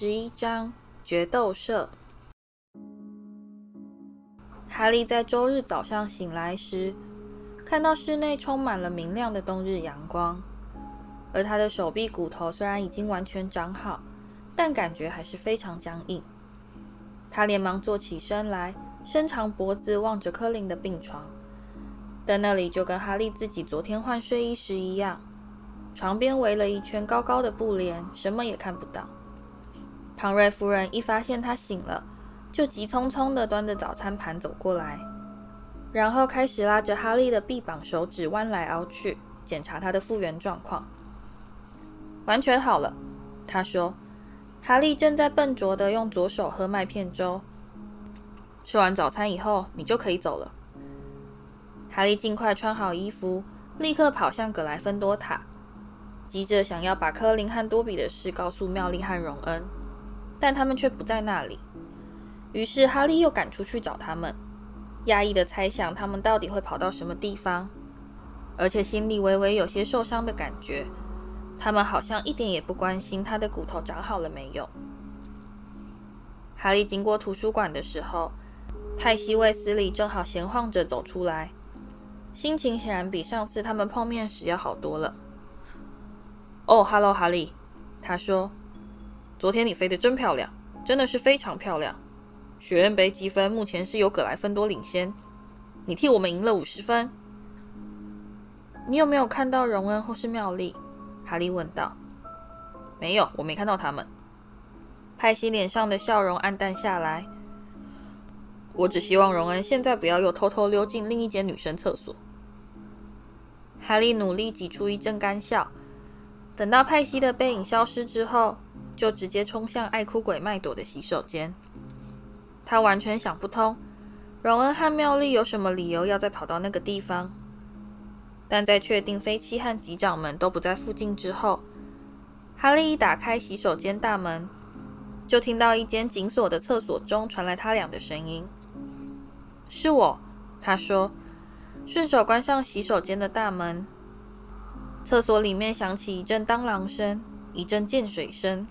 十一章决斗社。哈利在周日早上醒来时，看到室内充满了明亮的冬日阳光，而他的手臂骨头虽然已经完全长好，但感觉还是非常僵硬。他连忙坐起身来，伸长脖子望着柯林的病床，但那里就跟哈利自己昨天换睡衣时一样，床边围了一圈高高的布帘，什么也看不到。庞瑞夫人一发现他醒了，就急匆匆地端着早餐盘走过来，然后开始拉着哈利的臂膀手指弯来凹去，检查他的复原状况。完全好了，他说。哈利正在笨拙地用左手喝麦片粥。吃完早餐以后，你就可以走了。哈利尽快穿好衣服，立刻跑向葛莱芬多塔，急着想要把柯林和多比的事告诉妙丽和荣恩。但他们却不在那里，于是哈利又赶出去找他们，压抑的猜想他们到底会跑到什么地方，而且心里微微有些受伤的感觉。他们好像一点也不关心他的骨头长好了没有。哈利经过图书馆的时候，派西·卫斯理正好闲晃着走出来，心情显然比上次他们碰面时要好多了。哦，哈喽，哈利，他说。昨天你飞得真漂亮，真的是非常漂亮。学院杯积分目前是由葛莱芬多领先，你替我们赢了五十分。你有没有看到荣恩或是妙丽？哈利问道。没有，我没看到他们。派西脸上的笑容黯淡下来。我只希望荣恩现在不要又偷偷溜进另一间女生厕所。哈利努力挤出一阵干笑。等到派西的背影消失之后，就直接冲向爱哭鬼麦朵的洗手间。他完全想不通，荣恩和妙丽有什么理由要再跑到那个地方。但在确定飞七和机长们都不在附近之后，哈利一打开洗手间大门，就听到一间紧锁的厕所中传来他俩的声音。“是我。”他说，顺手关上洗手间的大门。厕所里面响起一阵当啷声，一阵溅水声。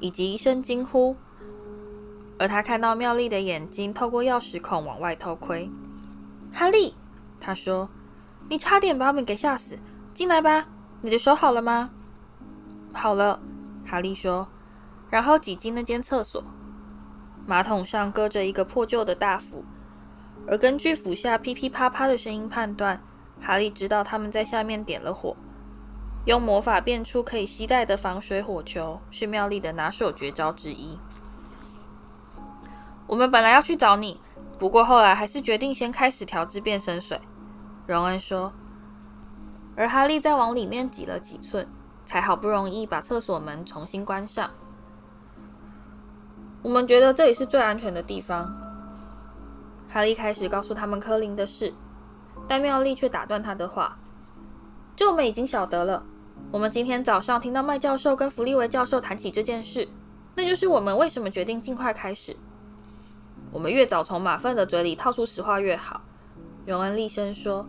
以及一声惊呼，而他看到妙丽的眼睛透过钥匙孔往外偷窥。哈利，他说：“你差点把我们给吓死，进来吧。你的手好了吗？”“好了。”哈利说，然后挤进那间厕所。马桶上搁着一个破旧的大斧，而根据斧下噼噼啪啪的声音判断，哈利知道他们在下面点了火。用魔法变出可以携带的防水火球，是妙丽的拿手绝招之一。我们本来要去找你，不过后来还是决定先开始调制变身水。荣恩说，而哈利再往里面挤了几寸，才好不容易把厕所门重新关上。我们觉得这里是最安全的地方。哈利开始告诉他们柯林的事，但妙丽却打断他的话：“这我们已经晓得了。”我们今天早上听到麦教授跟弗利维教授谈起这件事，那就是我们为什么决定尽快开始。我们越早从马粪的嘴里套出实话越好。荣恩厉声说：“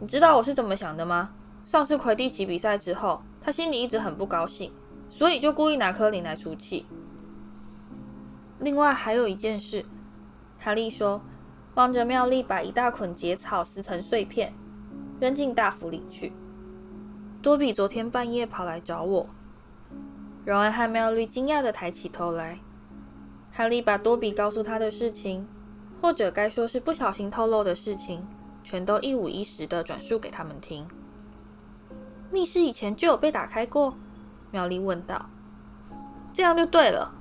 你知道我是怎么想的吗？上次魁地奇比赛之后，他心里一直很不高兴，所以就故意拿科林来出气。另外还有一件事，哈利说，望着妙丽把一大捆结草撕成碎片，扔进大釜里去。”多比昨天半夜跑来找我。荣恩和妙丽惊讶地抬起头来。哈利把多比告诉他的事情，或者该说是不小心透露的事情，全都一五一十地转述给他们听。密室以前就有被打开过？妙丽问道。这样就对了。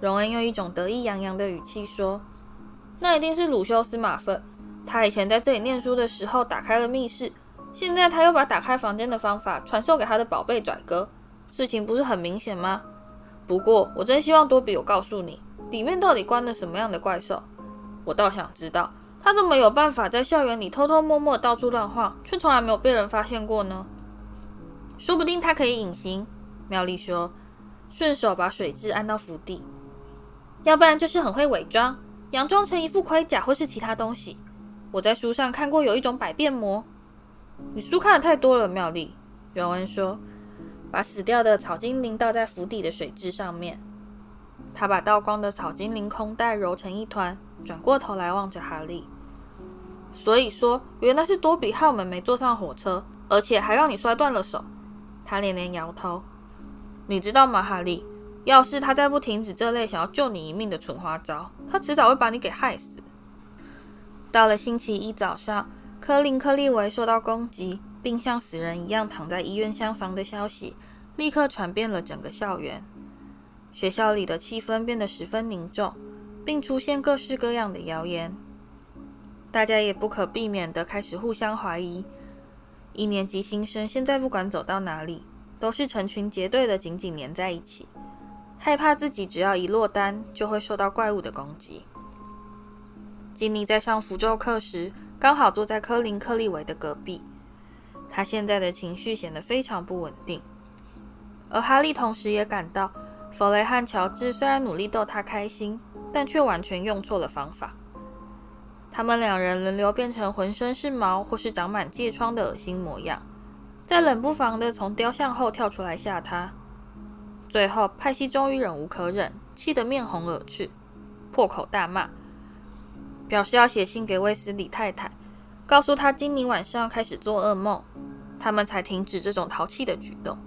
荣恩用一种得意洋洋的语气说：“那一定是鲁修斯·马粪，他以前在这里念书的时候打开了密室。”现在他又把打开房间的方法传授给他的宝贝拽哥，事情不是很明显吗？不过我真希望多比有告诉你，里面到底关了什么样的怪兽。我倒想知道，他怎么有办法在校园里偷偷摸摸到处乱晃，却从来没有被人发现过呢？说不定他可以隐形。妙丽说，顺手把水蛭按到釜底。要不然就是很会伪装，佯装成一副盔甲或是其他东西。我在书上看过有一种百变魔。你书看的太多了，妙丽。原文说：“把死掉的草精灵倒在府邸的水质上面。他把倒光的草精灵空袋揉成一团，转过头来望着哈利。所以说，原来是多比害我们没坐上火车，而且还让你摔断了手。他连连摇头。你知道吗，哈利？要是他再不停止这类想要救你一命的蠢花招，他迟早会把你给害死。到了星期一早上，科林·克利维受到攻击，并像死人一样躺在医院厢房的消息，立刻传遍了整个校园。学校里的气氛变得十分凝重，并出现各式各样的谣言。大家也不可避免地开始互相怀疑。一年级新生现在不管走到哪里，都是成群结队的紧紧粘在一起。害怕自己只要一落单，就会受到怪物的攻击。吉妮在上符咒课时，刚好坐在科林·克利维的隔壁。他现在的情绪显得非常不稳定，而哈利同时也感到，弗雷和乔治虽然努力逗他开心，但却完全用错了方法。他们两人轮流变成浑身是毛或是长满疥疮的恶心模样，在冷不防地从雕像后跳出来吓他。最后，派西终于忍无可忍，气得面红耳赤，破口大骂，表示要写信给卫斯理太太，告诉她今年晚上开始做噩梦，他们才停止这种淘气的举动。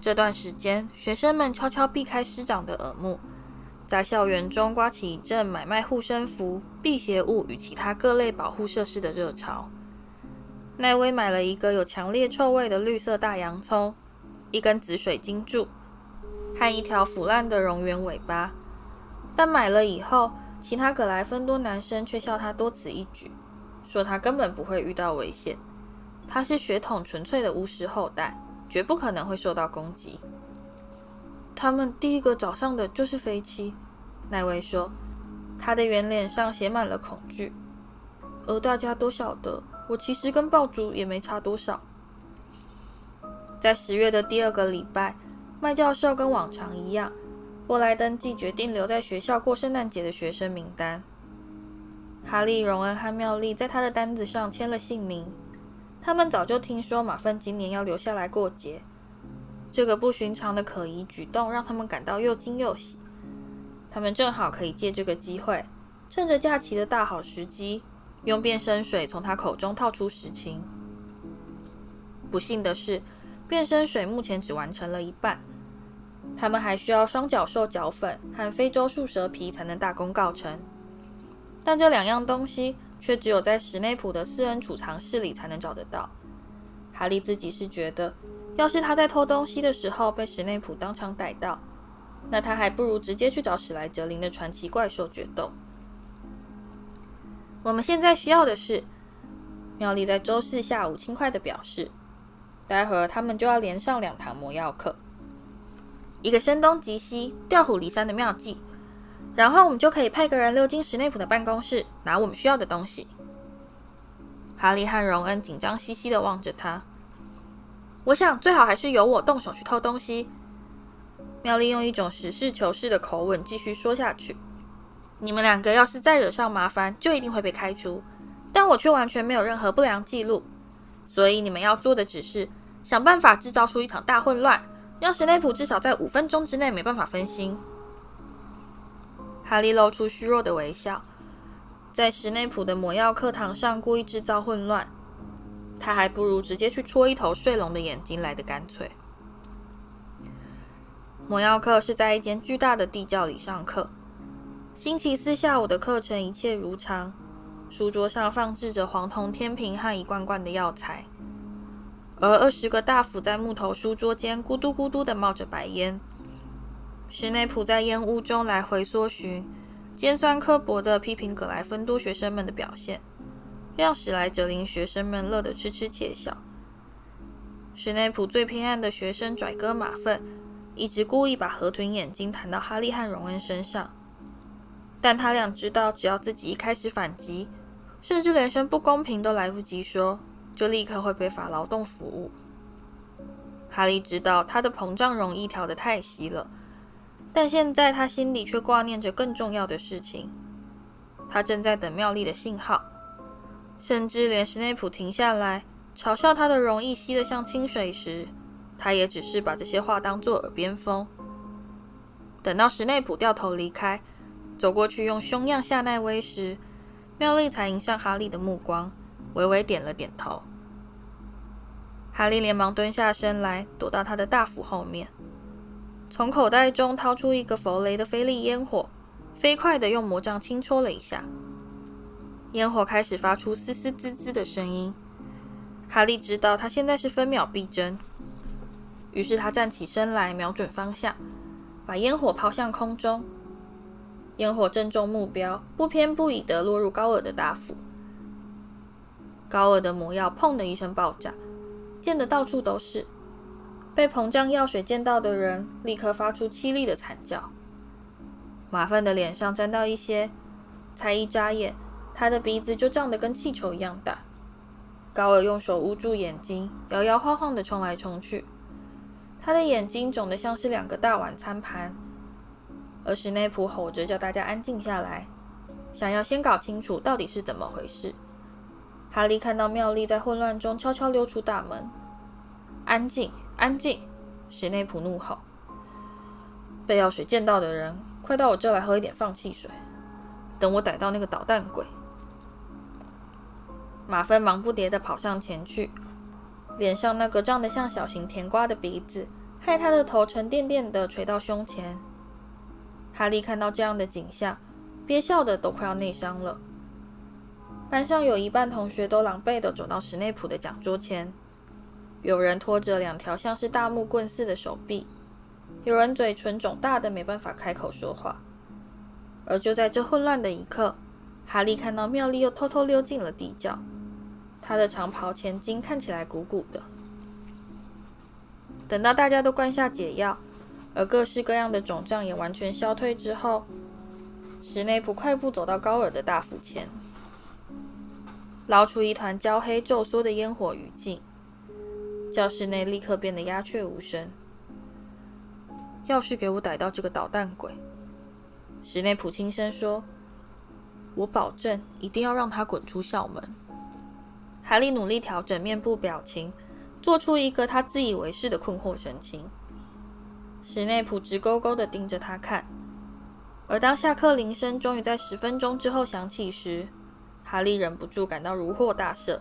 这段时间，学生们悄悄避开师长的耳目，在校园中刮起一阵买卖护身符、辟邪物与其他各类保护设施的热潮。奈威买了一个有强烈臭味的绿色大洋葱。一根紫水晶柱和一条腐烂的蝾螈尾巴，但买了以后，其他葛莱芬多男生却笑他多此一举，说他根本不会遇到危险，他是血统纯粹的巫师后代，绝不可能会受到攻击。他们第一个找上的就是飞机，奈威说，他的圆脸上写满了恐惧，而大家都晓得，我其实跟爆竹也没差多少。在十月的第二个礼拜，麦教授跟往常一样，过来登记决定留在学校过圣诞节的学生名单。哈利、荣恩和妙丽在他的单子上签了姓名。他们早就听说马芬今年要留下来过节，这个不寻常的可疑举动让他们感到又惊又喜。他们正好可以借这个机会，趁着假期的大好时机，用变身水从他口中套出实情。不幸的是，变身水目前只完成了一半，他们还需要双角兽角粉和非洲树蛇皮才能大功告成。但这两样东西却只有在史内普的私人储藏室里才能找得到。哈利自己是觉得，要是他在偷东西的时候被史内普当场逮到，那他还不如直接去找史莱哲林的传奇怪兽决斗。我们现在需要的是，妙丽在周四下午轻快地表示。待会儿他们就要连上两堂魔药课，一个声东击西、调虎离山的妙计，然后我们就可以派个人溜进史内普的办公室，拿我们需要的东西。哈利和荣恩紧张兮兮地望着他。我想最好还是由我动手去偷东西。妙丽用一种实事求是的口吻继续说下去：“你们两个要是再惹上麻烦，就一定会被开除，但我却完全没有任何不良记录。”所以你们要做的只是想办法制造出一场大混乱，让史内普至少在五分钟之内没办法分心。哈利露出虚弱的微笑，在史内普的魔药课堂上故意制造混乱，他还不如直接去戳一头睡龙的眼睛来得干脆。魔药课是在一间巨大的地窖里上课。星期四下午的课程一切如常。书桌上放置着黄铜天平和一罐罐的药材，而二十个大斧在木头书桌间咕嘟咕嘟地冒着白烟。史内普在烟雾中来回搜寻，尖酸刻薄地批评葛莱芬多学生们的表现，让史莱哲林学生们乐得痴痴窃笑。史内普最偏爱的学生拽哥马粪，一直故意把河豚眼睛弹到哈利和荣恩身上，但他俩知道，只要自己一开始反击，甚至连声不公平都来不及说，就立刻会被罚劳动服务。哈利知道他的膨胀容易调得太稀了，但现在他心里却挂念着更重要的事情。他正在等妙丽的信号，甚至连史内普停下来嘲笑他的容易稀得像清水时，他也只是把这些话当作耳边风。等到史内普掉头离开，走过去用凶样吓奈威时，妙丽才迎上哈利的目光，微微点了点头。哈利连忙蹲下身来，躲到他的大斧后面，从口袋中掏出一个弗雷的菲利烟火，飞快地用魔杖轻戳了一下，烟火开始发出嘶嘶滋滋的声音。哈利知道他现在是分秒必争，于是他站起身来，瞄准方向。把烟火抛向空中，烟火正中目标，不偏不倚地落入高尔的大斧。高尔的魔药“砰”的一声爆炸，溅得到处都是。被膨胀药水溅到的人立刻发出凄厉的惨叫。马份的脸上沾到一些，才一眨眼，他的鼻子就胀得跟气球一样大。高尔用手捂住眼睛，摇摇晃晃地冲来冲去。他的眼睛肿得像是两个大碗餐盘，而史内普吼着叫大家安静下来，想要先搞清楚到底是怎么回事。哈利看到妙丽在混乱中悄悄溜出大门。“安静，安静！”史内普怒吼。“被药水溅到的人，快到我这来喝一点放气水，等我逮到那个捣蛋鬼。”马芬忙不迭地跑上前去。脸上那个胀得像小型甜瓜的鼻子，害他的头沉甸甸地垂到胸前。哈利看到这样的景象，憋笑的都快要内伤了。班上有一半同学都狼狈地走到史内普的讲桌前，有人拖着两条像是大木棍似的手臂，有人嘴唇肿大的没办法开口说话。而就在这混乱的一刻，哈利看到妙丽又偷偷溜进了地窖。他的长袍前襟看起来鼓鼓的。等到大家都灌下解药，而各式各样的肿胀也完全消退之后，史内普快步走到高尔的大斧前，捞出一团焦黑皱缩的烟火余烬。教室内立刻变得鸦雀无声。要是给我逮到这个捣蛋鬼，史内普轻声说：“我保证一定要让他滚出校门。”哈利努力调整面部表情，做出一个他自以为是的困惑神情。史内普直勾勾地盯着他看，而当下课铃声终于在十分钟之后响起时，哈利忍不住感到如获大赦。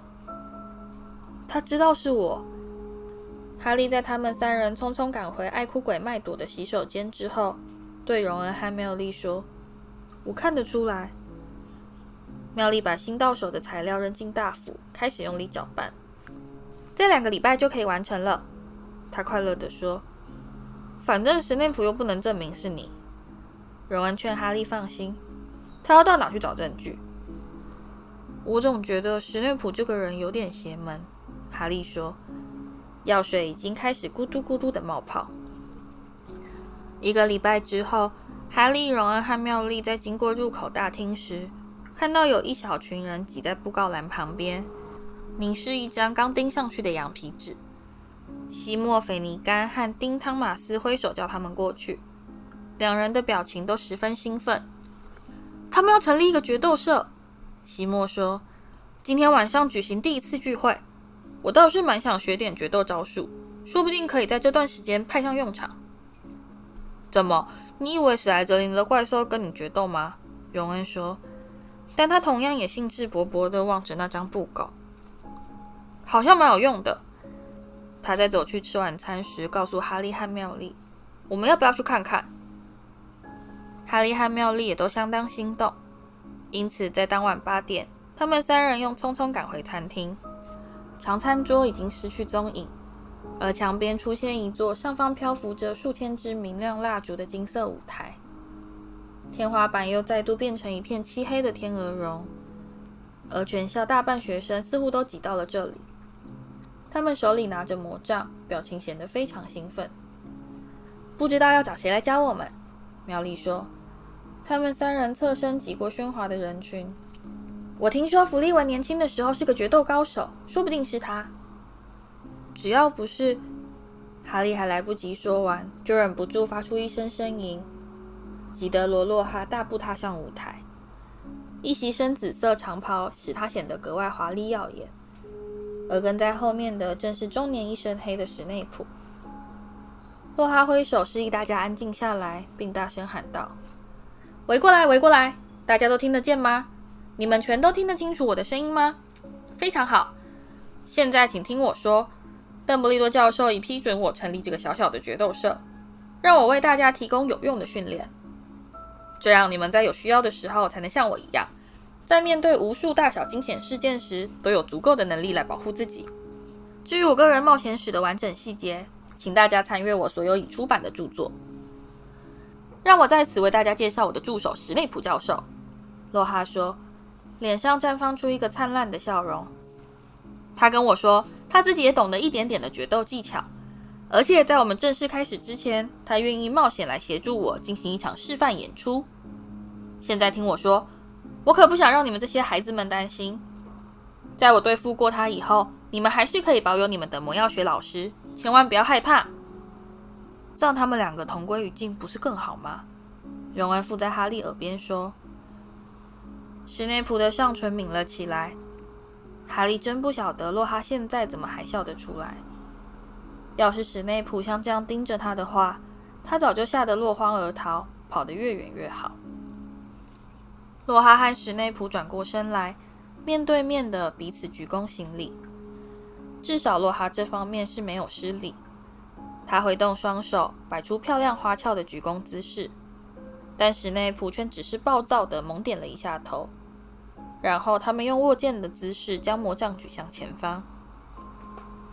他知道是我。哈利在他们三人匆匆赶回爱哭鬼麦朵的洗手间之后，对荣恩和妙丽说：“我看得出来。”妙丽把新到手的材料扔进大釜，开始用力搅拌。这两个礼拜就可以完成了，她快乐地说。反正史内普又不能证明是你。荣恩劝哈利放心，他要到哪去找证据？我总觉得史内普这个人有点邪门。哈利说。药水已经开始咕嘟咕嘟的冒泡。一个礼拜之后，哈利、荣恩和妙丽在经过入口大厅时，看到有一小群人挤在布告栏旁边，凝视一张刚钉上去的羊皮纸。西莫·斐尼甘和丁·汤马斯挥手叫他们过去，两人的表情都十分兴奋。他们要成立一个决斗社，西莫说：“今天晚上举行第一次聚会，我倒是蛮想学点决斗招数，说不定可以在这段时间派上用场。”怎么？你以为史莱哲林的怪兽跟你决斗吗？荣恩说。但他同样也兴致勃勃地望着那张布告，好像蛮有用的。他在走去吃晚餐时，告诉哈利和妙丽：“我们要不要去看看？”哈利和妙丽也都相当心动，因此在当晚八点，他们三人又匆匆赶回餐厅。长餐桌已经失去踪影，而墙边出现一座上方漂浮着数千支明亮蜡烛的金色舞台。天花板又再度变成一片漆黑的天鹅绒，而全校大半学生似乎都挤到了这里。他们手里拿着魔杖，表情显得非常兴奋。不知道要找谁来教我们？苗丽说。他们三人侧身挤过喧哗的人群。我听说弗利文年轻的时候是个决斗高手，说不定是他。只要不是……哈利还来不及说完，就忍不住发出一声呻吟。吉德罗·洛哈大步踏上舞台，一袭深紫色长袍使他显得格外华丽耀眼，而跟在后面的正是中年一身黑的史内普。洛哈挥手示意大家安静下来，并大声喊道：“围过来，围过来！大家都听得见吗？你们全都听得清楚我的声音吗？非常好。现在请听我说，邓布利多教授已批准我成立这个小小的决斗社，让我为大家提供有用的训练，这样你们在有需要的时候才能像我一样。”在面对无数大小惊险事件时，都有足够的能力来保护自己。至于我个人冒险史的完整细节，请大家参阅我所有已出版的著作。让我在此为大家介绍我的助手史内普教授。洛哈说，脸上绽放出一个灿烂的笑容。他跟我说，他自己也懂得一点点的决斗技巧，而且在我们正式开始之前，他愿意冒险来协助我进行一场示范演出。现在听我说。我可不想让你们这些孩子们担心。在我对付过他以后，你们还是可以保有你们的魔药学老师，千万不要害怕。让他们两个同归于尽，不是更好吗？荣恩附在哈利耳边说。史内普的上唇抿了起来。哈利真不晓得洛哈现在怎么还笑得出来。要是史内普像这样盯着他的话，他早就吓得落荒而逃，跑得越远越好。洛哈和史内普转过身来，面对面的彼此鞠躬行礼。至少洛哈这方面是没有失礼。他挥动双手，摆出漂亮花俏的鞠躬姿势。但史内普却只是暴躁地猛点了一下头。然后他们用握剑的姿势将魔杖举向前方。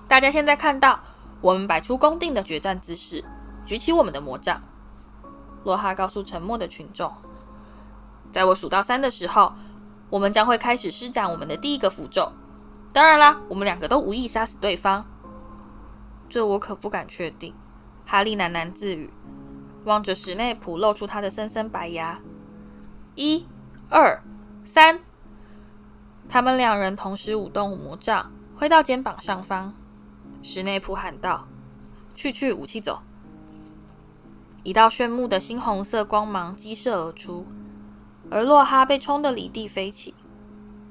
大家现在看到，我们摆出恭敬的决战姿势，举起我们的魔杖。洛哈告诉沉默的群众。在我数到三的时候，我们将会开始施展我们的第一个符咒。当然啦，我们两个都无意杀死对方。这我可不敢确定。哈利喃喃自语，望着史内普，露出他的森森白牙。一、二、三。他们两人同时舞动魔杖，挥到肩膀上方。史内普喊道：“去去，武器走！”一道炫目的猩红色光芒激射而出。而洛哈被冲得离地飞起，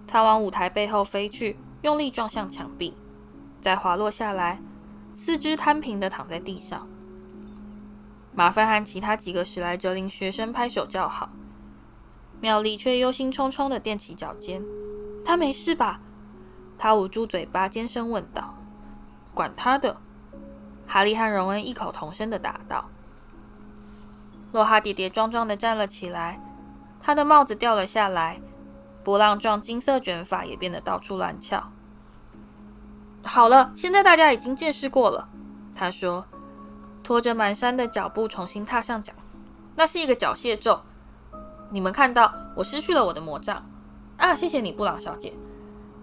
他往舞台背后飞去，用力撞向墙壁，再滑落下来，四肢摊平地躺在地上。马份和其他几个史莱哲林学生拍手叫好，妙丽却忧心忡忡地踮起脚尖。他没事吧？他捂住嘴巴，尖声问道。管他的！哈利和荣恩异口同声地答道。洛哈跌跌撞撞地站了起来。他的帽子掉了下来，波浪状金色卷发也变得到处乱翘。好了，现在大家已经见识过了，他说，拖着蹒跚的脚步重新踏上讲。那是一个缴械咒。你们看到，我失去了我的魔杖。啊，谢谢你，布朗小姐。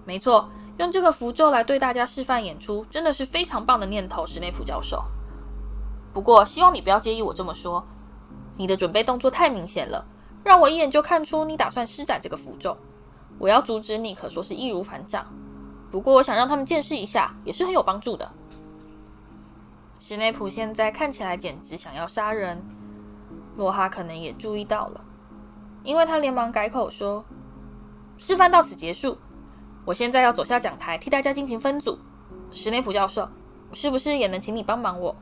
没错，用这个符咒来对大家示范演出，真的是非常棒的念头，史内普教授。不过，希望你不要介意我这么说。你的准备动作太明显了。让我一眼就看出你打算施展这个符咒，我要阻止你可说是易如反掌。不过我想让他们见识一下，也是很有帮助的。史内普现在看起来简直想要杀人，洛哈可能也注意到了，因为他连忙改口说：“示范到此结束，我现在要走下讲台替大家进行分组。史内普教授，是不是也能请你帮忙我？”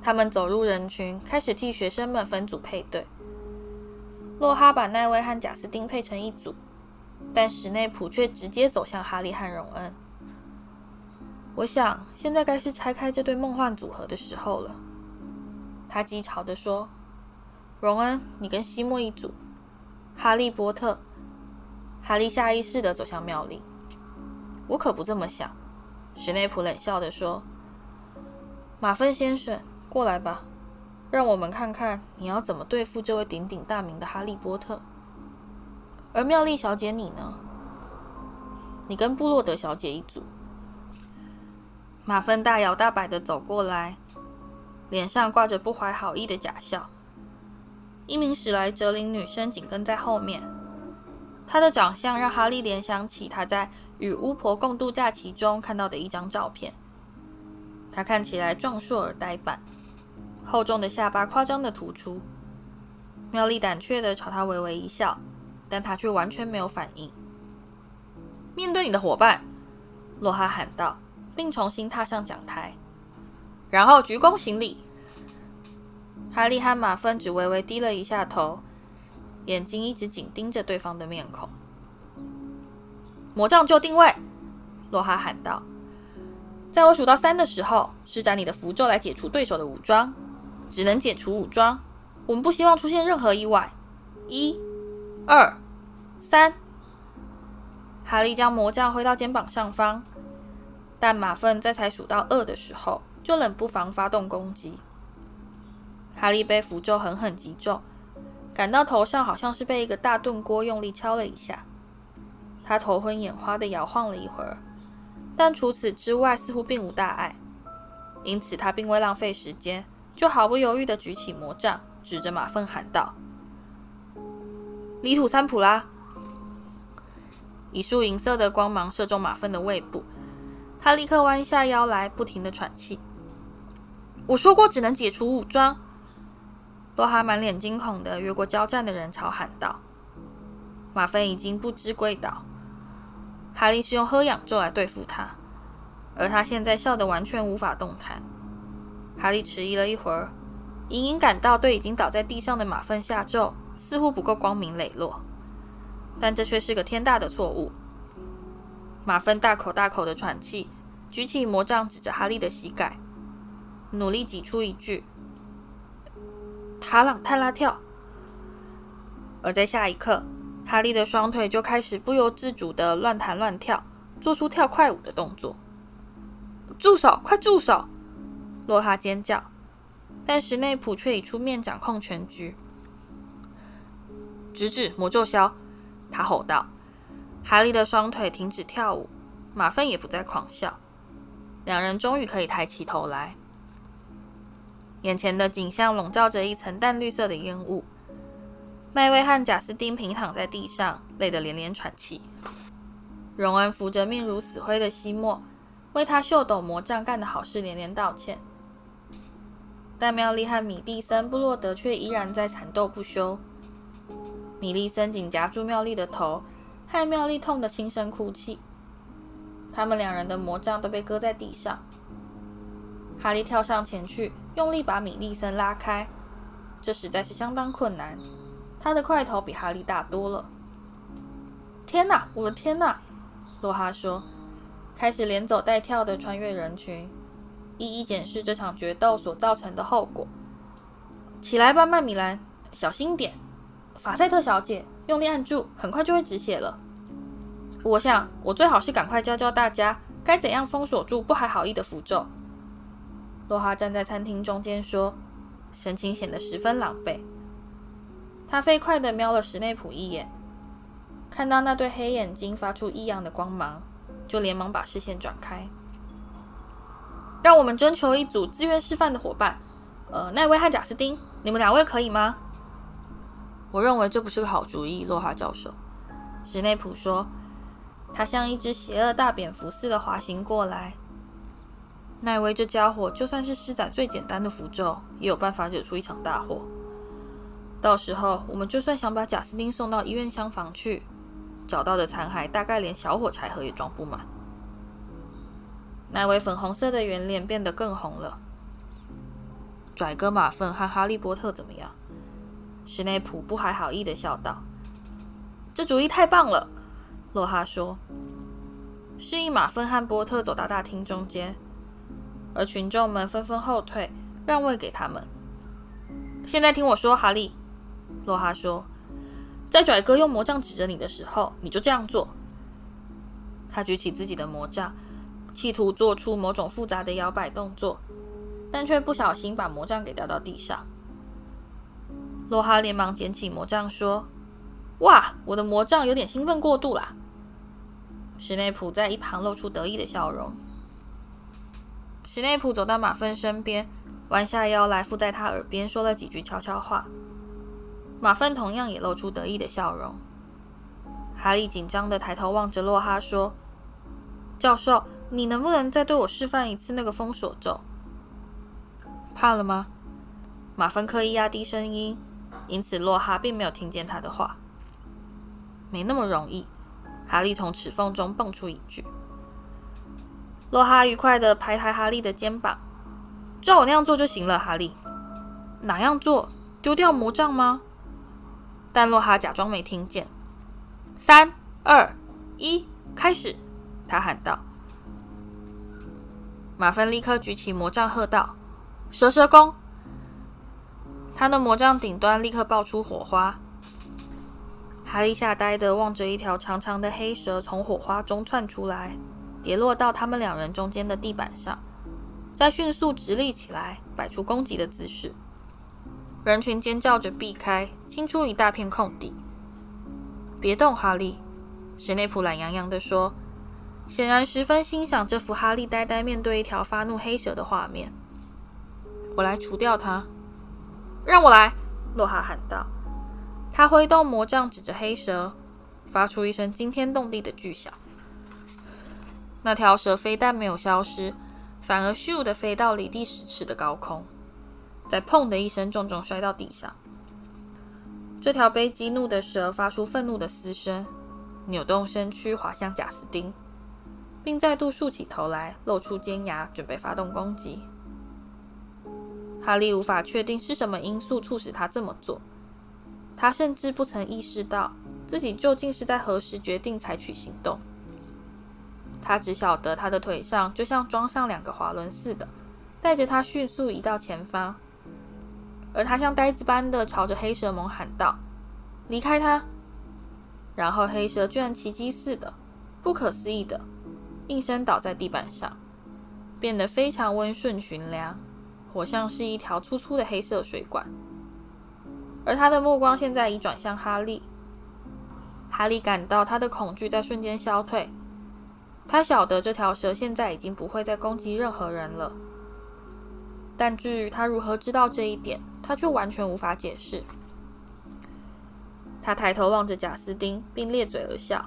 他们走入人群，开始替学生们分组配对。洛哈把奈威和贾斯汀配成一组，但史内普却直接走向哈利和荣恩。我想，现在该是拆开这对梦幻组合的时候了。他讥嘲地说：“荣恩，你跟西莫一组。”哈利波特。哈利下意识地走向妙丽。我可不这么想。史内普冷笑地说：“马芬先生，过来吧。”让我们看看你要怎么对付这位鼎鼎大名的哈利波特。而妙丽小姐你呢？你跟布洛德小姐一组。马芬大摇大摆地走过来，脸上挂着不怀好意的假笑。一名史莱哲林女生紧跟在后面，她的长相让哈利联想起他在与巫婆共度假期中看到的一张照片。她看起来壮硕而呆板。厚重的下巴夸张地突出，妙丽胆怯地朝他微微一笑，但他却完全没有反应。面对你的伙伴，洛哈喊道，并重新踏上讲台。然后鞠躬行礼。哈利和马份只微微低了一下头，眼睛一直紧盯着对方的面孔。魔杖就定位，洛哈喊道：“在我数到三的时候，施展你的符咒来解除对手的武装，只能解除武装。我们不希望出现任何意外。一、二、三。”哈利将魔杖挥到肩膀上方，但马粪在才数到二的时候，就冷不防发动攻击。哈利被符咒狠狠击中，感到头上好像是被一个大炖锅用力敲了一下。他头昏眼花地摇晃了一会儿，但除此之外似乎并无大碍。因此，他并未浪费时间，就毫不犹豫地举起魔杖，指着马粪喊道：“泥土三普拉！”一束银色的光芒射中马粪的胃部，他立刻弯下腰来，不停的喘气。我说过，只能解除武装。洛哈满脸惊恐地越过交战的人潮喊道：“马份已经不知跪倒。哈利是用喝氧咒来对付他，而他现在笑得完全无法动弹。”哈利迟疑了一会儿，隐隐感到对已经倒在地上的马粪下咒似乎不够光明磊落，但这却是个天大的错误。马芬大口大口地喘气，举起魔杖指着哈利的膝盖，努力挤出一句。塔朗泰拉跳，而在下一刻，哈利的双腿就开始不由自主地乱弹乱跳，做出跳快舞的动作。住手！快住手！洛哈尖叫，但史内普却已出面掌控全局。直指魔咒消！他吼道。哈利的双腿停止跳舞，马份也不再狂笑，两人终于可以抬起头来。眼前的景象笼罩着一层淡绿色的烟雾。麦威和贾斯汀平躺在地上，累得连连喘气。荣恩扶着面如死灰的西莫，为他秀逗魔杖干的好事连连道歉。但妙丽和米蒂森·布洛德却依然在缠斗不休。米莉森紧夹住妙丽的头，害妙丽痛得轻声哭泣。他们两人的魔杖都被搁在地上。哈利跳上前去。用力把米莉森拉开，这实在是相当困难。他的块头比哈利大多了。天哪，我的天哪！洛哈说，开始连走带跳地穿越人群，一一检视这场决斗所造成的后果。起来吧，麦米兰，小心点。法赛特小姐，用力按住，很快就会止血了。我想，我最好是赶快教教大家该怎样封锁住不怀好意的符咒。洛哈站在餐厅中间说，神情显得十分狼狈。他飞快地瞄了史内普一眼，看到那对黑眼睛发出异样的光芒，就连忙把视线转开。让我们征求一组自愿示范的伙伴。呃，奈威和贾斯汀，你们两位可以吗？我认为这不是个好主意，洛哈教授。史内普说，他像一只邪恶大蝙蝠似的滑行过来。奈威这家伙，就算是施展最简单的符咒，也有办法惹出一场大祸。到时候，我们就算想把贾斯汀送到医院厢房去，找到的残骸大概连小火柴盒也装不满。奈威粉红色的圆脸变得更红了。拽哥马粪和哈利波特怎么样？史内普不怀好意地笑道：“这主意太棒了。”洛哈说，示意马芬和波特走到大厅中间。而群众们纷纷后退，让位给他们。现在听我说，哈利，洛哈说，在拽哥用魔杖指着你的时候，你就这样做。他举起自己的魔杖，企图做出某种复杂的摇摆动作，但却不小心把魔杖给掉到地上。洛哈连忙捡起魔杖，说：“哇，我的魔杖有点兴奋过度啦。”史内普在一旁露出得意的笑容。史内普走到马份身边，弯下腰来，附在他耳边说了几句悄悄话。马份同样也露出得意的笑容。哈利紧张地抬头望着洛哈，说：“教授，你能不能再对我示范一次那个封锁咒？”怕了吗？马芬刻意压低声音，因此洛哈并没有听见他的话。没那么容易。哈利从齿缝中蹦出一句。洛哈愉快地拍拍哈利的肩膀，照我那样做就行了。”哈利，哪样做？丢掉魔杖吗？但洛哈假装没听见。三、二、一，开始！他喊道。马芬立刻举起魔杖，喝道：“蛇蛇功！”他的魔杖顶端立刻爆出火花。哈利吓呆的望着一条长长的黑蛇从火花中窜出来，跌落到他们两人中间的地板上，再迅速直立起来，摆出攻击的姿势。人群尖叫着避开，清出一大片空地。别动，哈利！史内普懒洋洋地说，显然十分欣赏这幅哈利呆呆面对一条发怒黑蛇的画面。我来除掉它。让我来！洛哈喊道。他挥动魔杖，指着黑蛇，发出一声惊天动地的巨响。那条蛇非但没有消失，反而咻地飞到离地十尺的高空，再砰的一声重重摔到地上。这条被激怒的蛇发出愤怒的嘶声，扭动身躯滑向贾斯汀，并再度竖起头来，露出尖牙，准备发动攻击。哈利无法确定是什么因素促使他这么做。他甚至不曾意识到自己究竟是在何时决定采取行动。他只晓得他的腿上就像装上两个滑轮似的，带着他迅速移到前方。而他像呆子般的朝着黑蛇猛喊道：“离开他！”然后黑蛇居然奇迹似的、不可思议的应声倒在地板上，变得非常温顺驯良，活像是一条粗粗的黑色水管。而他的目光现在已转向哈利。哈利感到他的恐惧在瞬间消退。他晓得这条蛇现在已经不会再攻击任何人了。但至于他如何知道这一点，他却完全无法解释。他抬头望着贾斯汀，并咧嘴而笑。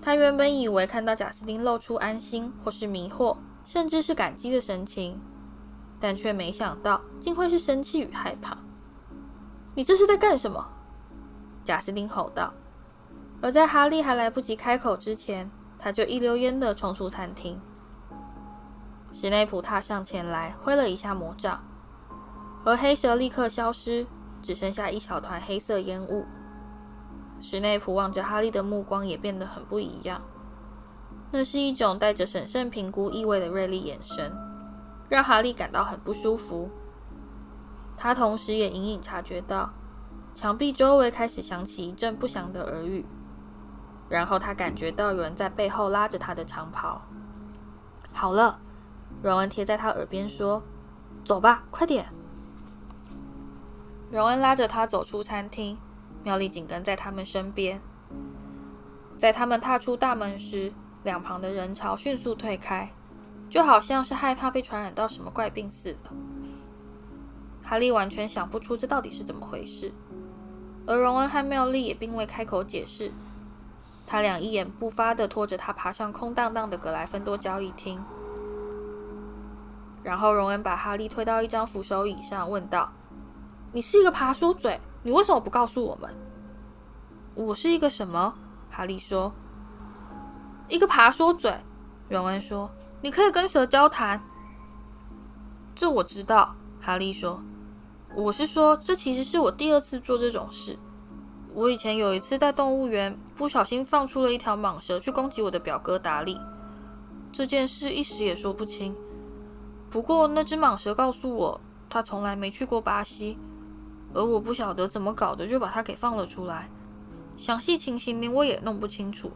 他原本以为看到贾斯汀露出安心，或是迷惑，甚至是感激的神情，但却没想到竟会是生气与害怕。你这是在干什么？贾斯汀吼道。而在哈利还来不及开口之前，他就一溜烟地冲出餐厅。史内普踏上前来，挥了一下魔杖，而黑蛇立刻消失，只剩下一小团黑色烟雾。史内普望着哈利的目光也变得很不一样，那是一种带着审慎评估意味的锐利眼神，让哈利感到很不舒服。他同时也隐隐察觉到，墙壁周围开始响起一阵不祥的耳语，然后他感觉到有人在背后拉着他的长袍。好了，荣恩贴在他耳边说：“走吧，快点。”荣恩拉着他走出餐厅，妙丽紧跟在他们身边。在他们踏出大门时，两旁的人潮迅速退开，就好像是害怕被传染到什么怪病似的。哈利完全想不出这到底是怎么回事，而荣恩和妙丽也并未开口解释。他俩一言不发地拖着他爬上空荡荡的格莱芬多交易厅，然后荣恩把哈利推到一张扶手椅上，问道：“你是一个爬书嘴，你为什么不告诉我们？”“我是一个什么？”哈利说。“一个爬书嘴。”荣恩说。“你可以跟蛇交谈。”“这我知道。”哈利说。我是说，这其实是我第二次做这种事。我以前有一次在动物园不小心放出了一条蟒蛇去攻击我的表哥达利，这件事一时也说不清。不过那只蟒蛇告诉我，他从来没去过巴西，而我不晓得怎么搞的就把它给放了出来。详细情形连我也弄不清楚。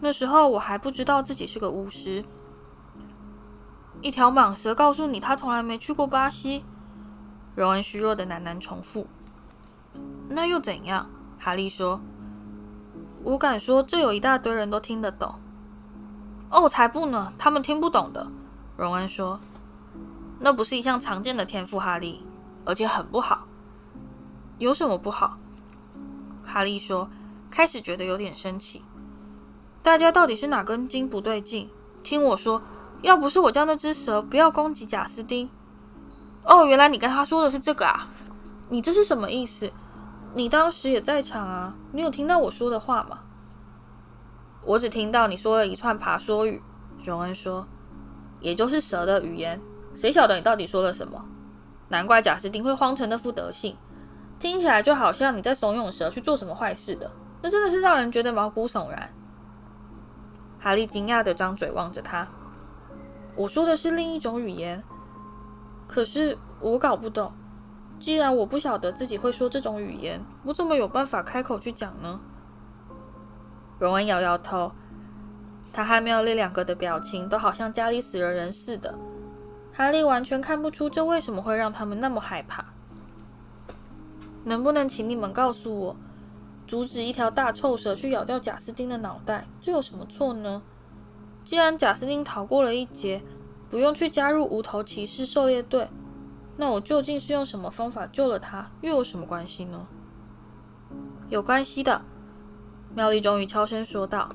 那时候我还不知道自己是个巫师。一条蟒蛇告诉你，他从来没去过巴西。荣恩虚弱的喃喃重复：“那又怎样？”哈利说：“我敢说，这有一大堆人都听得懂。”“哦，才不呢！他们听不懂的。”荣恩说：“那不是一项常见的天赋，哈利，而且很不好。”“有什么不好？”哈利说，开始觉得有点生气。“大家到底是哪根筋不对劲？听我说，要不是我叫那只蛇不要攻击贾斯汀。”哦，原来你跟他说的是这个啊！你这是什么意思？你当时也在场啊？你有听到我说的话吗？我只听到你说了一串爬说语。荣恩说，也就是蛇的语言。谁晓得你到底说了什么？难怪贾斯汀会慌成那副德性，听起来就好像你在怂恿蛇去做什么坏事的。那真的是让人觉得毛骨悚然。哈利惊讶地张嘴望着他。我说的是另一种语言，可是我搞不懂。既然我不晓得自己会说这种语言，我怎么有办法开口去讲呢？荣恩摇摇头，他和妙丽两个的表情都好像家里死了人似的。哈利完全看不出这为什么会让他们那么害怕。能不能请你们告诉我，阻止一条大臭蛇去咬掉贾斯汀的脑袋，这有什么错呢？既然贾斯汀逃过了一劫，不用去加入无头骑士狩猎队，那我究竟是用什么方法救了他，又有什么关系呢？有关系的，妙丽终于悄声说道：“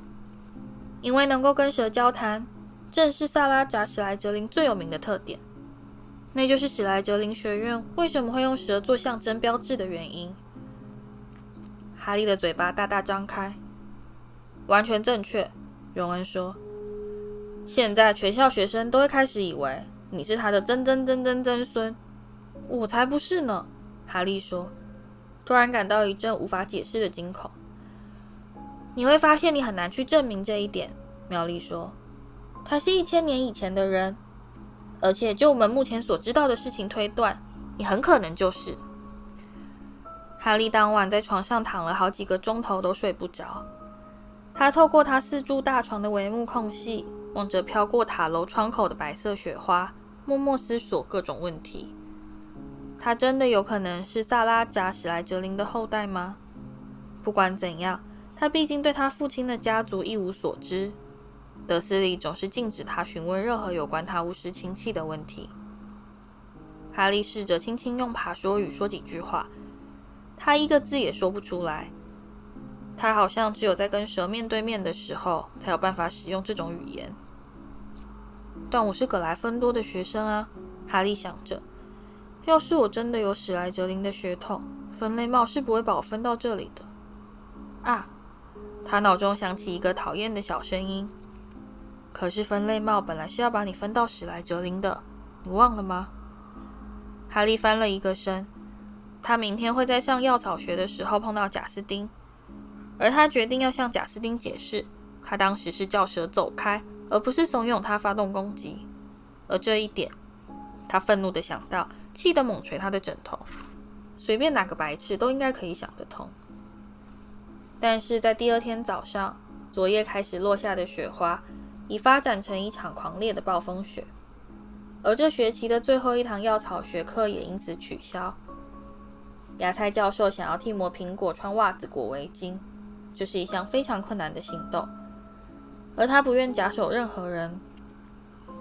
因为能够跟蛇交谈，正是萨拉贾史莱哲林最有名的特点，那就是史莱哲林学院为什么会用蛇做象征标志的原因。”哈利的嘴巴大大张开，完全正确，荣恩说。现在全校学生都会开始以为你是他的曾曾曾曾曾孙，我才不是呢。哈利说，突然感到一阵无法解释的惊恐。你会发现你很难去证明这一点。妙丽说，他是一千年以前的人，而且就我们目前所知道的事情推断，你很可能就是。哈利当晚在床上躺了好几个钟头都睡不着，他透过他四柱大床的帷幕空隙。望着飘过塔楼窗口的白色雪花，默默思索各种问题。他真的有可能是萨拉扎史莱哲林的后代吗？不管怎样，他毕竟对他父亲的家族一无所知。德思礼总是禁止他询问任何有关他巫师亲戚的问题。哈利试着轻轻用爬说语说几句话，他一个字也说不出来。他好像只有在跟蛇面对面的时候，才有办法使用这种语言。但我是葛莱芬多的学生啊，哈利想着。要是我真的有史莱哲林的血统，分类帽是不会把我分到这里的。啊，他脑中响起一个讨厌的小声音。可是分类帽本来是要把你分到史莱哲林的，你忘了吗？哈利翻了一个身。他明天会在上药草学的时候碰到贾斯汀，而他决定要向贾斯汀解释，他当时是叫蛇走开。而不是怂恿他发动攻击，而这一点，他愤怒地想到，气得猛捶他的枕头。随便哪个白痴都应该可以想得通。但是在第二天早上，昨夜开始落下的雪花，已发展成一场狂烈的暴风雪，而这学期的最后一堂药草学课也因此取消。芽菜教授想要替磨苹果穿袜子裹围巾，这是一项非常困难的行动。而他不愿假手任何人。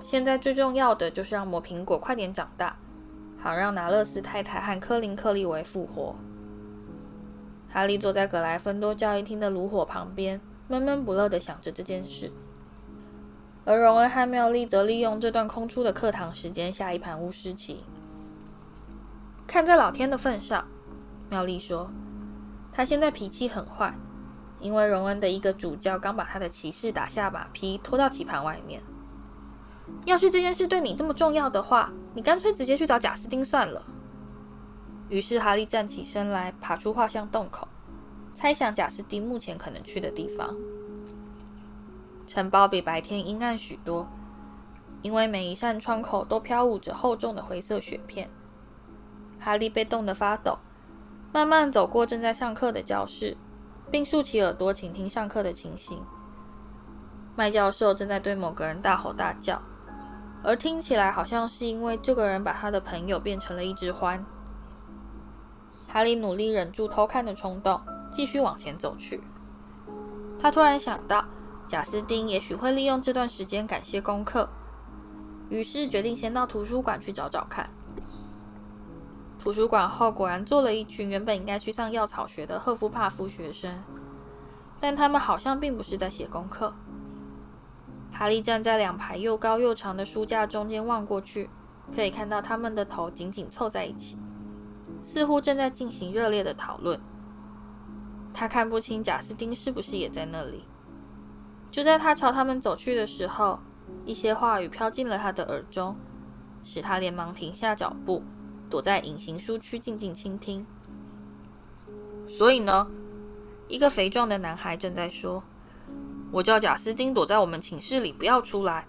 现在最重要的就是让魔苹果快点长大，好让拿勒斯太太和科林克利维复活。哈利坐在格莱芬多教育厅的炉火旁边，闷闷不乐地想着这件事。而荣恩和妙丽则利用这段空出的课堂时间下一盘巫师棋。看在老天的份上，妙丽说，他现在脾气很坏。因为荣恩的一个主教刚把他的骑士打下马匹，拖到棋盘外面。要是这件事对你这么重要的话，你干脆直接去找贾斯汀算了。于是哈利站起身来，爬出画像洞口，猜想贾斯汀目前可能去的地方。城堡比白天阴暗许多，因为每一扇窗口都飘舞着厚重的灰色雪片。哈利被冻得发抖，慢慢走过正在上课的教室。并竖起耳朵倾听上课的情形。麦教授正在对某个人大吼大叫，而听起来好像是因为这个人把他的朋友变成了一只獾。哈利努力忍住偷看的冲动，继续往前走去。他突然想到，贾斯汀也许会利用这段时间赶些功课，于是决定先到图书馆去找找看。图书馆后果然坐了一群原本应该去上药草学的赫夫帕夫学生，但他们好像并不是在写功课。哈利站在两排又高又长的书架中间望过去，可以看到他们的头紧紧凑在一起，似乎正在进行热烈的讨论。他看不清贾斯汀是不是也在那里。就在他朝他们走去的时候，一些话语飘进了他的耳中。使他连忙停下脚步，躲在隐形书区静静倾听。所以呢，一个肥壮的男孩正在说：“我叫贾斯汀躲在我们寝室里，不要出来。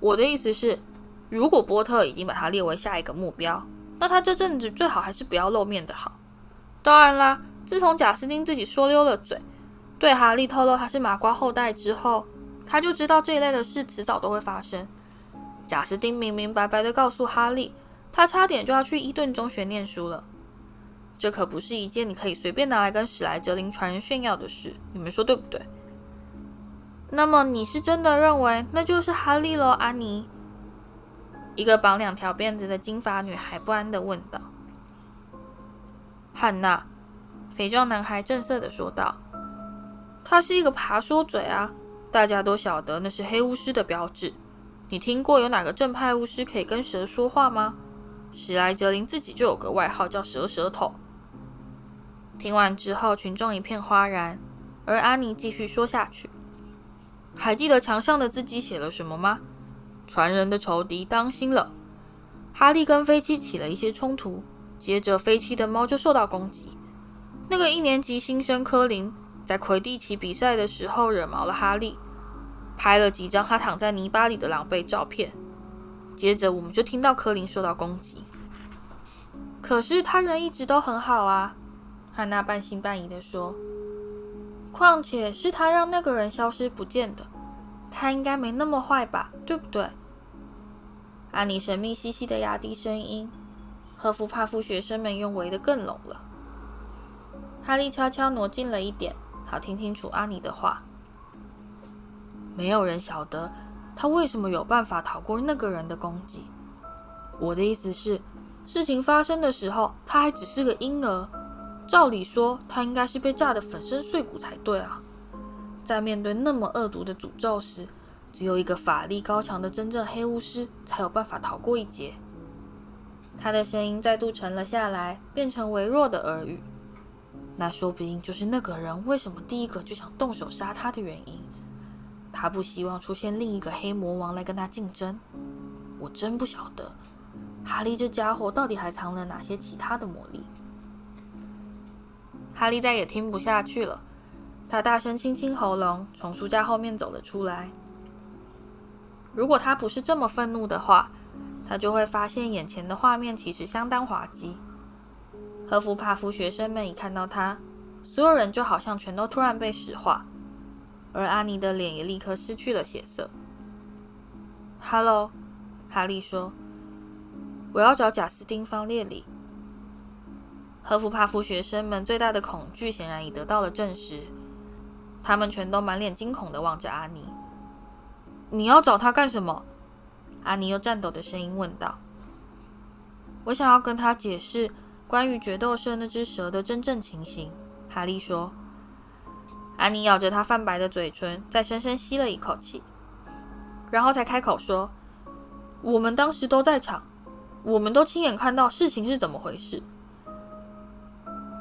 我的意思是，如果波特已经把他列为下一个目标，那他这阵子最好还是不要露面的好。当然啦，自从贾斯汀自己说溜了嘴，对哈利透露他是麻瓜后代之后，他就知道这一类的事迟早都会发生。贾斯汀明明白白地告诉哈利，他差点就要去伊顿中学念书了。”这可不是一件你可以随便拿来跟史莱哲林传人炫耀的事，你们说对不对？那么你是真的认为那就是哈利喽，安妮？一个绑两条辫子的金发女孩不安地问道。汉娜，肥壮男孩正色地说道：“他是一个爬说嘴啊，大家都晓得那是黑巫师的标志。你听过有哪个正派巫师可以跟蛇说话吗？史莱哲林自己就有个外号叫蛇舌头。”听完之后，群众一片哗然，而安妮继续说下去：“还记得墙上的字迹写了什么吗？传人的仇敌，当心了！哈利跟飞机起了一些冲突，接着飞机的猫就受到攻击。那个一年级新生科林在魁地奇比赛的时候惹毛了哈利，拍了几张他躺在泥巴里的狼狈照片。接着我们就听到柯林受到攻击，可是他人一直都很好啊。”汉娜半信半疑地说：“况且是他让那个人消失不见的，他应该没那么坏吧？对不对？”安妮神秘兮兮地压低声音，赫夫帕夫学生们又围得更拢了。哈利悄悄挪近了一点，好听清楚安妮的话。没有人晓得他为什么有办法逃过那个人的攻击。我的意思是，事情发生的时候，他还只是个婴儿。照理说，他应该是被炸得粉身碎骨才对啊！在面对那么恶毒的诅咒时，只有一个法力高强的真正黑巫师才有办法逃过一劫。他的声音再度沉了下来，变成微弱的耳语。那说不定就是那个人为什么第一个就想动手杀他的原因。他不希望出现另一个黑魔王来跟他竞争。我真不晓得，哈利这家伙到底还藏了哪些其他的魔力。哈利再也听不下去了，他大声清清喉咙，从书架后面走了出来。如果他不是这么愤怒的话，他就会发现眼前的画面其实相当滑稽。赫夫帕夫学生们一看到他，所有人就好像全都突然被石化，而阿尼的脸也立刻失去了血色。“哈喽，哈利说：“我要找贾斯汀·方列里。”赫夫帕夫学生们最大的恐惧显然已得到了证实，他们全都满脸惊恐地望着阿尼。“你要找他干什么？”阿尼用颤抖的声音问道。“我想要跟他解释关于决斗社那只蛇的真正情形。”哈利说。安妮咬着他泛白的嘴唇，再深深吸了一口气，然后才开口说：“我们当时都在场，我们都亲眼看到事情是怎么回事。”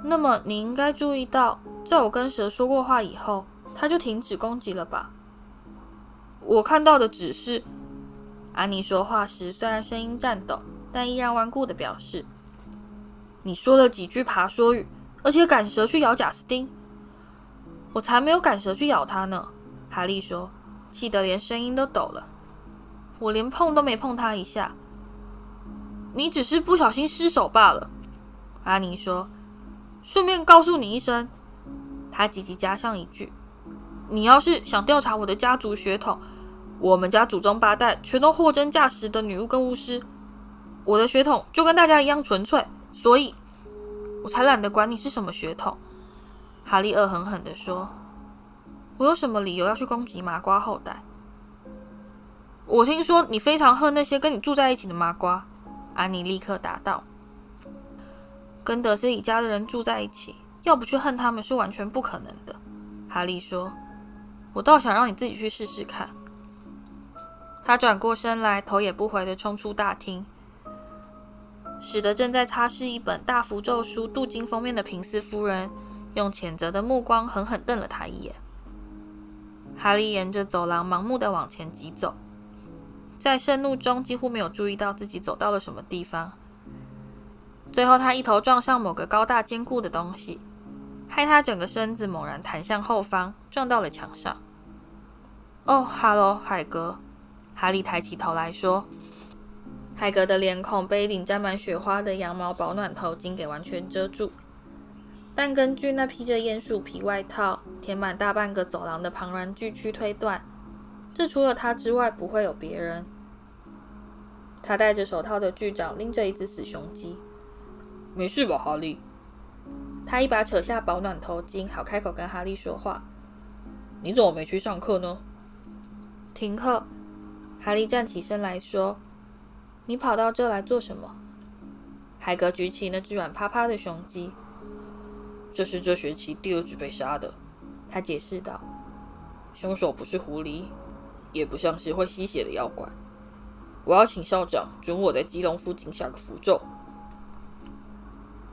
那么你应该注意到，在我跟蛇说过话以后，他就停止攻击了吧？我看到的只是，安妮说话时虽然声音颤抖，但依然顽固地表示：“你说了几句爬说语，而且赶蛇去咬贾斯汀。我才没有赶蛇去咬他呢。”哈利说，气得连声音都抖了。我连碰都没碰他一下。你只是不小心失手罢了。阿尼说。顺便告诉你一声，他急急加上一句：“你要是想调查我的家族血统，我们家祖宗八代全都货真价实的女巫跟巫师，我的血统就跟大家一样纯粹，所以我才懒得管你是什么血统。”哈利恶狠狠地说：“我有什么理由要去攻击麻瓜后代？我听说你非常恨那些跟你住在一起的麻瓜。”安妮立刻答道。跟德思礼家的人住在一起，要不去恨他们是完全不可能的。哈利说：“我倒想让你自己去试试看。”他转过身来，头也不回地冲出大厅，使得正在擦拭一本大符咒书镀金封面的平斯夫人用谴责的目光狠狠瞪了他一眼。哈利沿着走廊盲目的往前疾走，在盛怒中几乎没有注意到自己走到了什么地方。最后，他一头撞上某个高大坚固的东西，害他整个身子猛然弹向后方，撞到了墙上。哦，哈喽，海格。哈利抬起头来说：“海格的脸孔被一顶沾满雪花的羊毛保暖头巾给完全遮住。但根据那披着鼹鼠皮外套、填满大半个走廊的庞然巨躯推断，这除了他之外不会有别人。”他戴着手套的巨掌拎着一只死雄鸡。“没事吧，哈利？”他一把扯下保暖头巾，好开口跟哈利说话。“你怎么没去上课呢？”停课。哈利站起身来说：“你跑到这来做什么？”海格举起那只软趴趴的雄鸡。“这是这学期第二只被杀的。”他解释道。“凶手不是狐狸，也不像是会吸血的妖怪。我要请校长准我在基隆附近下个符咒。”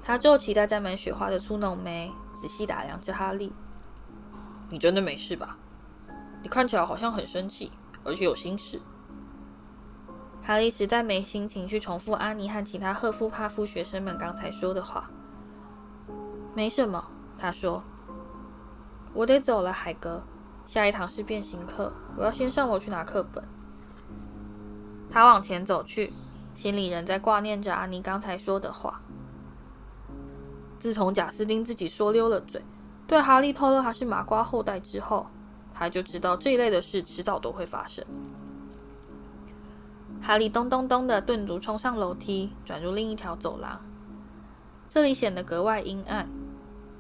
他皱起带沾满雪花的粗浓眉，仔细打量着哈利。“你真的没事吧？你看起来好像很生气，而且有心事。”哈利实在没心情去重复阿尼和其他赫夫帕夫学生们刚才说的话。没什么，他说。我得走了，海格。下一堂是变形课，我要先上楼去拿课本。他往前走去，心里仍在挂念着阿尼刚才说的话。自从贾斯汀自己说溜了嘴，对哈利透露他是麻瓜后代之后，他就知道这一类的事迟早都会发生。哈利咚咚咚的顿足冲上楼梯，转入另一条走廊。这里显得格外阴暗，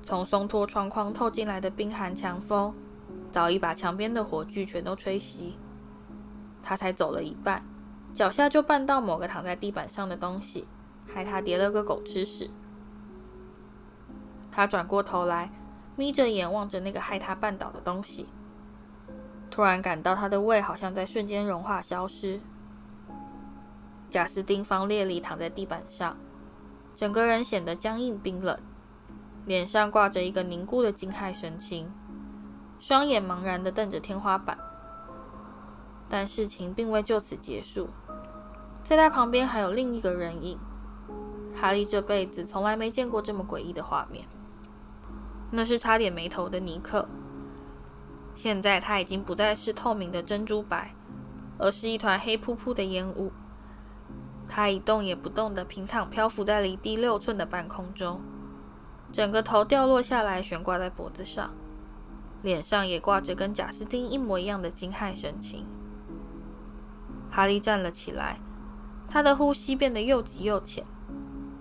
从松脱窗框透进来的冰寒强风，早已把墙边的火炬全都吹熄。他才走了一半，脚下就绊到某个躺在地板上的东西，害他跌了个狗吃屎。他转过头来，眯着眼望着那个害他绊倒的东西，突然感到他的胃好像在瞬间融化消失。贾斯汀·方列里躺在地板上，整个人显得僵硬冰冷，脸上挂着一个凝固的惊骇神情，双眼茫然地瞪着天花板。但事情并未就此结束，在他旁边还有另一个人影。哈利这辈子从来没见过这么诡异的画面。那是差点没头的尼克，现在他已经不再是透明的珍珠白，而是一团黑扑扑的烟雾。他一动也不动地平躺漂浮在离地六寸的半空中，整个头掉落下来悬挂在脖子上，脸上也挂着跟贾斯汀一模一样的惊骇神情。哈利站了起来，他的呼吸变得又急又浅，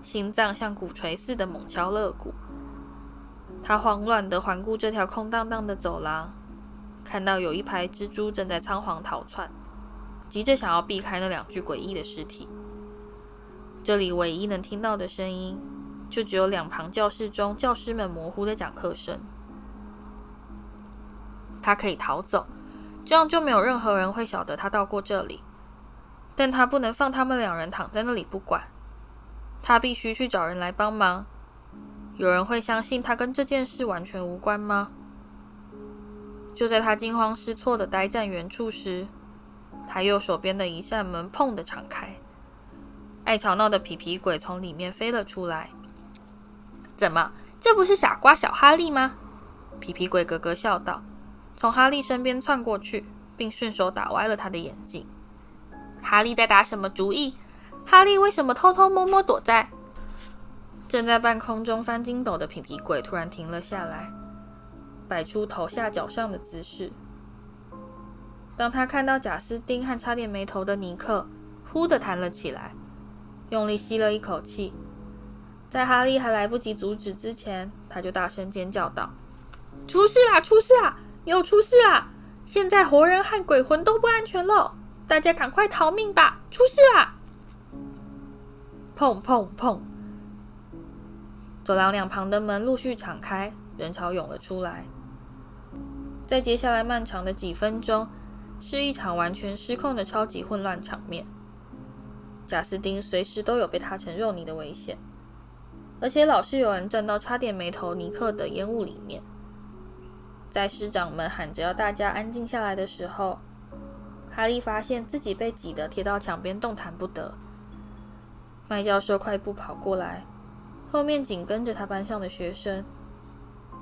心脏像鼓槌似的猛敲肋骨。他慌乱地环顾这条空荡荡的走廊，看到有一排蜘蛛正在仓皇逃窜，急着想要避开那两具诡异的尸体。这里唯一能听到的声音，就只有两旁教室中教师们模糊的讲课声。他可以逃走，这样就没有任何人会晓得他到过这里。但他不能放他们两人躺在那里不管，他必须去找人来帮忙。有人会相信他跟这件事完全无关吗？就在他惊慌失措的呆站原处时，他右手边的一扇门“砰”的敞开。爱吵闹的皮皮鬼从里面飞了出来。怎么，这不是傻瓜小哈利吗？皮皮鬼咯咯笑道，从哈利身边窜过去，并顺手打歪了他的眼镜。哈利在打什么主意？哈利为什么偷偷摸摸躲在……正在半空中翻筋斗的皮皮鬼突然停了下来，摆出头下脚上的姿势。当他看到贾斯汀和差点没头的尼克，忽地弹了起来。用力吸了一口气，在哈利还来不及阻止之前，他就大声尖叫道：“出事啦！出事啦！又出事啦！现在活人和鬼魂都不安全了，大家赶快逃命吧！出事啦！”砰砰砰！走廊两旁的门陆续敞开，人潮涌了出来。在接下来漫长的几分钟，是一场完全失控的超级混乱场面。贾斯汀随时都有被踏成肉泥的危险，而且老是有人站到差点没头尼克的烟雾里面。在师长们喊着要大家安静下来的时候，哈利发现自己被挤得贴到墙边，动弹不得。麦教授快步跑过来，后面紧跟着他班上的学生，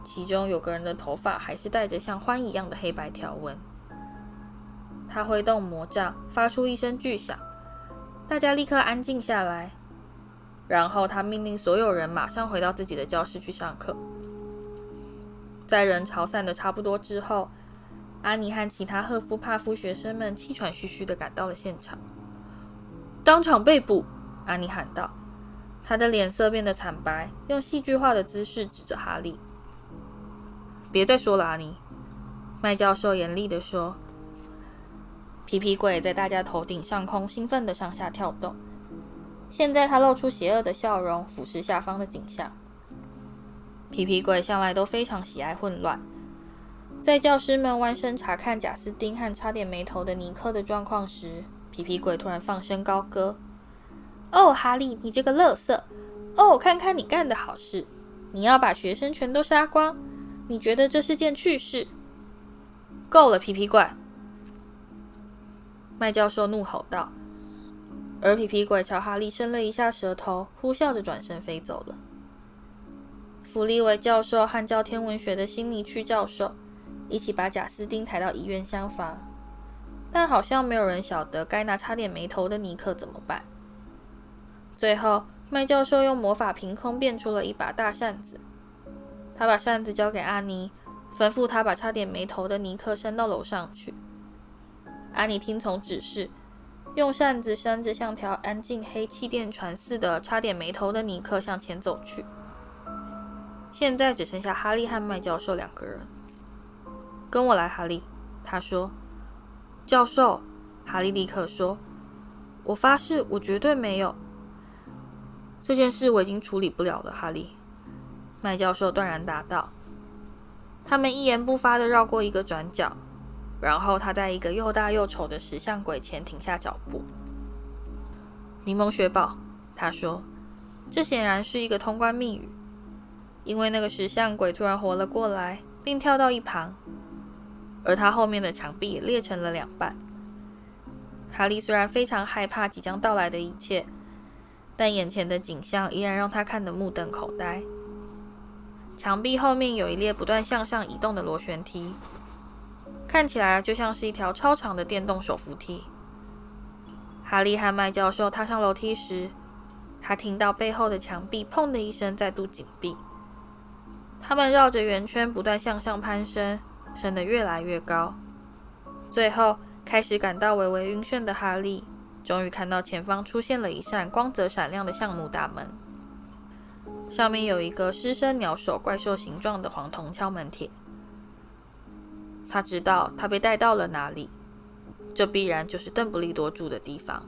其中有个人的头发还是带着像獾一样的黑白条纹。他挥动魔杖，发出一声巨响，大家立刻安静下来。然后他命令所有人马上回到自己的教室去上课。在人潮散得差不多之后，阿尼和其他赫夫帕夫学生们气喘吁吁地赶到了现场，当场被捕。阿尼喊道，他的脸色变得惨白，用戏剧化的姿势指着哈利：“别再说了，阿尼。”麦教授严厉地说。皮皮鬼在大家头顶上空兴奋地上下跳动，现在他露出邪恶的笑容，俯视下方的景象。皮皮鬼向来都非常喜爱混乱。在教师们弯身查看贾斯汀和差点没头的尼克的状况时，皮皮鬼突然放声高歌：“哦，哈利，你这个乐色！哦，看看你干的好事！你要把学生全都杀光？你觉得这是件趣事？够了，皮皮鬼！”麦教授怒吼道，而皮皮鬼朝哈利伸了一下舌头，呼啸着转身飞走了。弗利维教授和教天文学的辛尼区教授。一起把贾斯汀抬到医院厢房，但好像没有人晓得该拿差点没头的尼克怎么办。最后，麦教授用魔法凭空变出了一把大扇子，他把扇子交给阿尼，吩咐他把差点没头的尼克扇到楼上去。阿尼听从指示，用扇子扇着像条安静黑气垫船似的差点没头的尼克向前走去。现在只剩下哈利和麦教授两个人。跟我来，哈利。他说：“教授。”哈利立刻说：“我发誓，我绝对没有。这件事我已经处理不了了。”哈利，麦教授断然答道。他们一言不发地绕过一个转角，然后他在一个又大又丑的石像鬼前停下脚步。柠檬雪宝，他说：“这显然是一个通关密语，因为那个石像鬼突然活了过来，并跳到一旁。”而他后面的墙壁也裂成了两半。哈利虽然非常害怕即将到来的一切，但眼前的景象依然让他看得目瞪口呆。墙壁后面有一列不断向上移动的螺旋梯，看起来就像是一条超长的电动手扶梯。哈利和麦教授踏上楼梯时，他听到背后的墙壁“砰”的一声再度紧闭。他们绕着圆圈不断向上攀升。升得越来越高，最后开始感到微微晕眩的哈利，终于看到前方出现了一扇光泽闪亮的橡木大门，上面有一个狮身鸟首怪兽形状的黄铜敲门铁。他知道他被带到了哪里，这必然就是邓布利多住的地方。